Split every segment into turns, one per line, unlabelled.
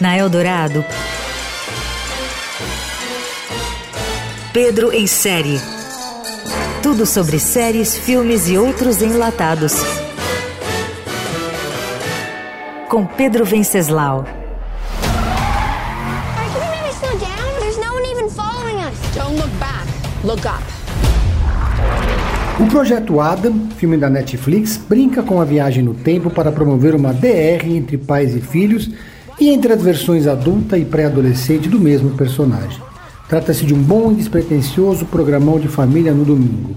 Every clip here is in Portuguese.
Na Eldorado, Pedro em série. Tudo sobre séries, filmes e outros enlatados. Com Pedro Venceslau.
O projeto Adam, filme da Netflix, brinca com a viagem no tempo para promover uma DR entre pais e filhos e entre as versões adulta e pré-adolescente do mesmo personagem. Trata-se de um bom e despretensioso programão de família no domingo.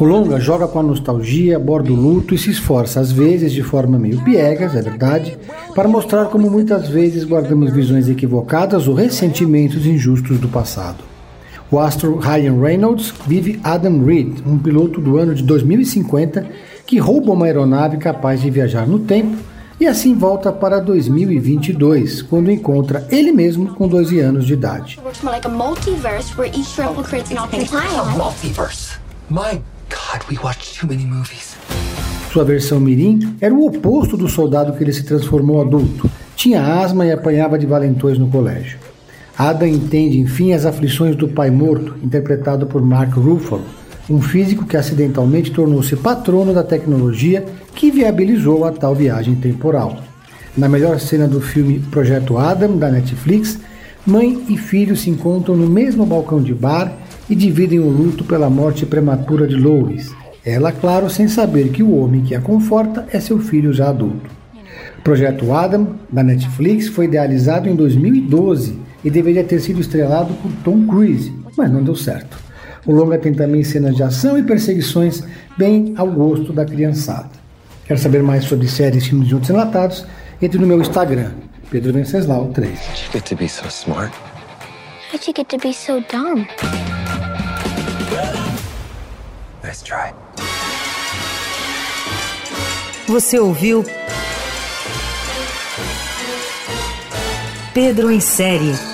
O longa joga com a nostalgia, aborda o luto e se esforça, às vezes de forma meio piegas, é verdade, para mostrar como muitas vezes guardamos visões equivocadas ou ressentimentos injustos do passado. O astro Ryan Reynolds vive Adam Reed, um piloto do ano de 2050 que rouba uma aeronave capaz de viajar no tempo e assim volta para 2022, quando encontra ele mesmo com 12 anos de idade. Sua versão mirim era o oposto do soldado que ele se transformou adulto. Tinha asma e apanhava de valentões no colégio. Adam entende, enfim, as aflições do pai morto, interpretado por Mark Ruffalo, um físico que acidentalmente tornou-se patrono da tecnologia que viabilizou a tal viagem temporal. Na melhor cena do filme Projeto Adam, da Netflix, mãe e filho se encontram no mesmo balcão de bar e dividem o luto pela morte prematura de Lois. Ela, claro, sem saber que o homem que a conforta é seu filho já adulto. Projeto Adam, da Netflix, foi idealizado em 2012 e deveria ter sido estrelado por Tom Cruise, mas não deu certo. O longa tem também cenas de ação e perseguições bem ao gosto da criançada. Quer saber mais sobre séries, filmes e outros enlatados? Entre no meu Instagram, Pedro Venceslau 3. you get to be so smart? How'd you get to be so dumb?
Nice try. Você ouviu Pedro em série.